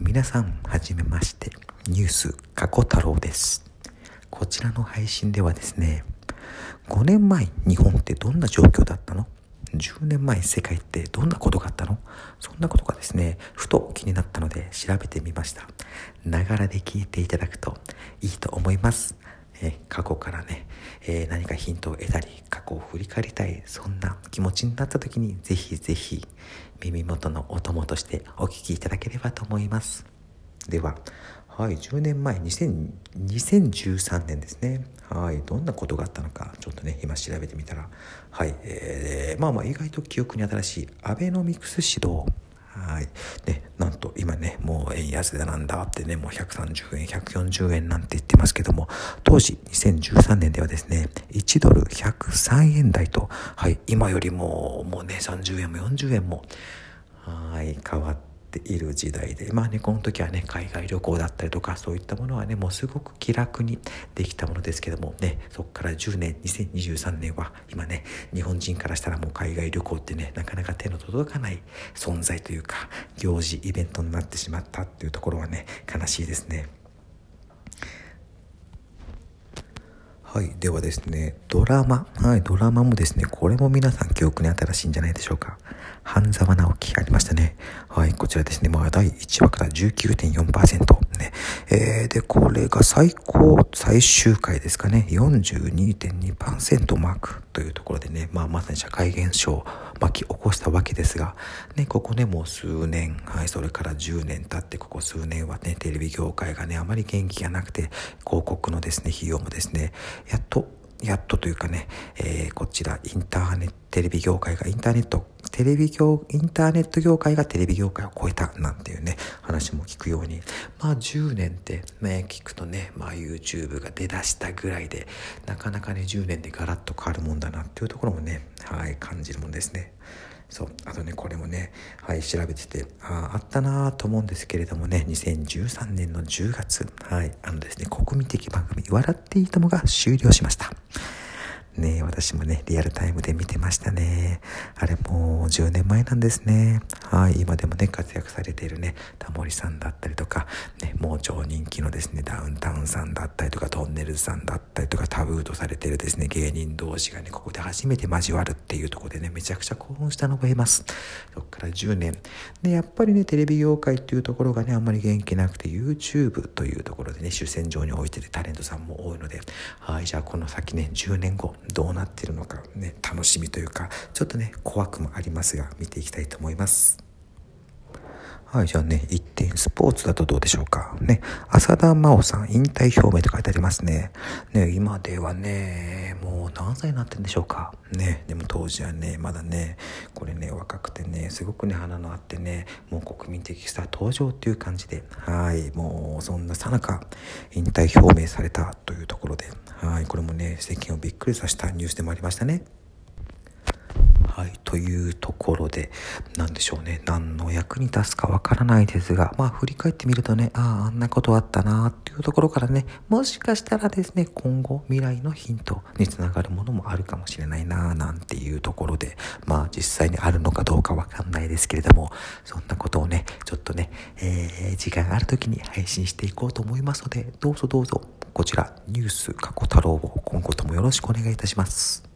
皆さん、はじめまして。ニュース、過去太郎です。こちらの配信ではですね、5年前、日本ってどんな状況だったの ?10 年前、世界ってどんなことがあったの？そんなことがですね、ふと気になったので調べてみました。ながらで聞いていただくといいと思います。え過去からね、えー何かヒントを得たり、過去を振り返りたい、そんな気持ちになった時に、ぜひぜひ耳元のお供としてお聞きいただければと思います。では、はい、10年前、2000 2013年ですね。はい、どんなことがあったのか、ちょっとね、今調べてみたら、はい、えーまあまあ意外と記憶に新しいアベノミクス指導。はい。で、なんと今ね、もう円安だなんだってね、もう130円、140円なんて言ってますけども、当時2013年ではですね、1ドル103円台と、はい、今よりももうね、30円も40円も、はい、変わってている時代で、まあね、この時はね、海外旅行だったりとか、そういったものはね、もうすごく気楽にできたものですけどもね、そこから10年、2023年は、今ね、日本人からしたらもう海外旅行ってね、なかなか手の届かない存在というか、行事、イベントになってしまったっていうところはね、悲しいですね。はい。ではですね、ドラマ。はい。ドラマもですね、これも皆さん記憶に新しいんじゃないでしょうか。半沢直樹ありましたね。はい。こちらですね、まあ、第1話から19.4%。ね。えー、で、これが最高、最終回ですかね。42.2%マークというところでね、まあ、まさに社会現象を巻き起こしたわけですが、ね、ここね、もう数年、はい、それから10年経って、ここ数年はね、テレビ業界がね、あまり元気がなくて、広告のですね、費用もですね、やっと、やっとというかね、えーこちら、インターネット、テレビ業界がインターネット、テレビ業、インターネット業界がテレビ業界を超えたなんていうね、話も聞くように、まあ10年ってね、聞くとね、まあ YouTube が出だしたぐらいで、なかなかね、10年でガラッと変わるもんだなっていうところもね、はい、感じるもんですね。そう。あとね、これもね、はい、調べてて、ああ、ったなと思うんですけれどもね、2013年の10月、はい、あのですね、国民的番組、笑っていいともが終了しました。ね私もね、リアルタイムで見てましたね。あれもう10年前なんですね。はい、今でもね、活躍されているね、タモリさんだったりとか、ね、もう超人気のですね、ダウンタウンさんだったりとか、トンネルズさんだったりとか、タブーとされているですね、芸人同士がね、ここで初めて交わるっていうとこでね、めちゃくちゃ興奮したのを覚えます。そこから10年。で、やっぱりね、テレビ業界っていうところがね、あんまり元気なくて、YouTube というところでね、主戦場に置いてるタレントさんも多いので、はい、じゃあこの先ね、10年後、どうなってるのかね、楽しみというか、ちょっとね、怖くもありますが、見ていきたいと思います。はい、じゃあね、一点スポーツだとどうでしょうか。ね、浅田真央さん、引退表明と書いてありますね。ね、今ではね、もう何歳になってるんでしょうか。ね、でも当時はね、まだね、これね、若くてね、すごくね、花のあってね、もう国民的スター登場っていう感じで、はい、もうそんなさなか引退表明されたというところで、はい、これもね、世間をびっくりさせたニュースでもありましたね。はい、というところで、なんでしょうね、何の役に立つかわからないですが、まあ振り返ってみるとね、ああ、あんなことあったなっていうところからね、もしかしたらですね、今後未来のヒントにつながるものもあるかもしれないななんていうところで、まあ実際にあるのかどうかわかんないですけれども、そんなことをね、ちょっとね、えー、時間ある時に配信していこうと思いますので、どうぞどうぞ、こちら、ニュース過去太郎を今後ともよろしくお願いいたします。